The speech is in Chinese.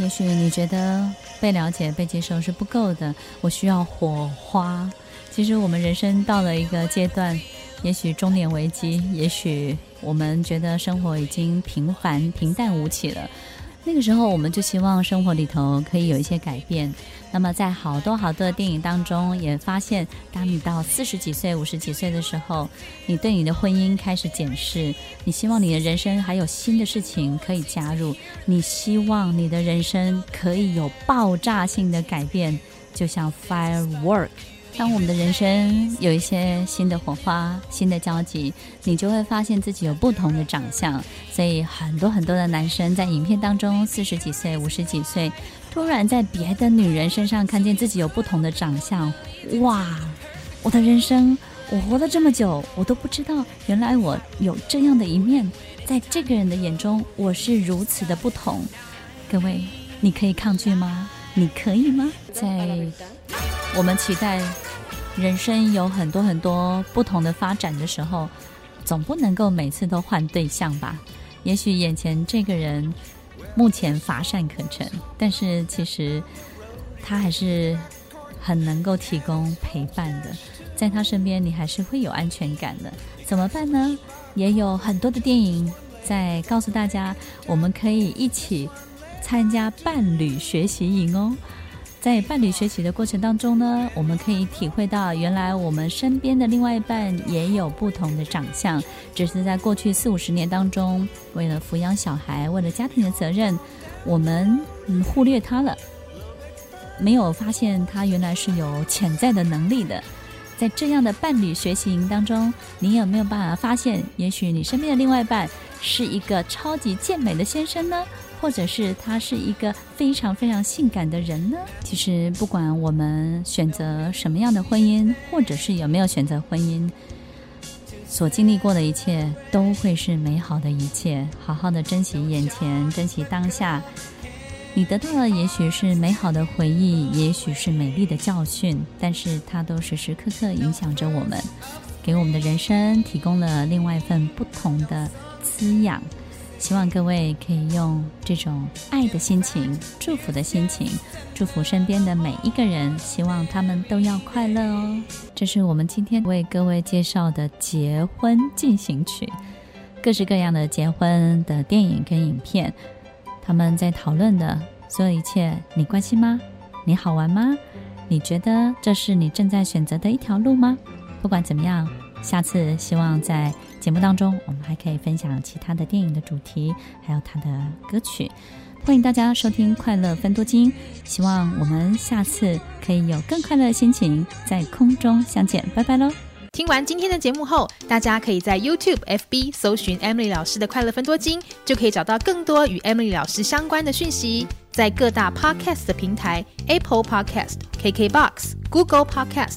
也许你觉得被了解、被接受是不够的，我需要火花。其实我们人生到了一个阶段，也许中年危机，也许我们觉得生活已经平凡、平淡无奇了。那个时候，我们就希望生活里头可以有一些改变。那么，在好多好多的电影当中，也发现，当你到四十几岁、五十几岁的时候，你对你的婚姻开始检视，你希望你的人生还有新的事情可以加入，你希望你的人生可以有爆炸性的改变，就像 firework。当我们的人生有一些新的火花、新的交集，你就会发现自己有不同的长相。所以很多很多的男生在影片当中，四十几岁、五十几岁，突然在别的女人身上看见自己有不同的长相，哇！我的人生，我活了这么久，我都不知道原来我有这样的一面，在这个人的眼中，我是如此的不同。各位，你可以抗拒吗？你可以吗？在。我们期待人生有很多很多不同的发展的时候，总不能够每次都换对象吧？也许眼前这个人目前乏善可陈，但是其实他还是很能够提供陪伴的，在他身边你还是会有安全感的。怎么办呢？也有很多的电影在告诉大家，我们可以一起参加伴侣学习营哦。在伴侣学习的过程当中呢，我们可以体会到，原来我们身边的另外一半也有不同的长相，只是在过去四五十年当中，为了抚养小孩，为了家庭的责任，我们嗯忽略他了，没有发现他原来是有潜在的能力的。在这样的伴侣学习营当中，你有没有办法发现，也许你身边的另外一半是一个超级健美的先生呢？或者是他是一个非常非常性感的人呢？其实不管我们选择什么样的婚姻，或者是有没有选择婚姻，所经历过的一切都会是美好的一切。好好的珍惜眼前，珍惜当下。你得到的也许是美好的回忆，也许是美丽的教训，但是它都时时刻刻影响着我们，给我们的人生提供了另外一份不同的滋养。希望各位可以用这种爱的心情、祝福的心情，祝福身边的每一个人，希望他们都要快乐哦。这是我们今天为各位介绍的结婚进行曲，各式各样的结婚的电影跟影片，他们在讨论的所有一切，你关心吗？你好玩吗？你觉得这是你正在选择的一条路吗？不管怎么样，下次希望在。节目当中，我们还可以分享其他的电影的主题，还有它的歌曲。欢迎大家收听《快乐分多金》，希望我们下次可以有更快乐的心情在空中相见。拜拜喽！听完今天的节目后，大家可以在 YouTube、FB 搜寻 Emily 老师的《快乐分多金》，就可以找到更多与 Emily 老师相关的讯息。在各大 Podcast 的平台，Apple Podcast、KKBox、Google Podcast、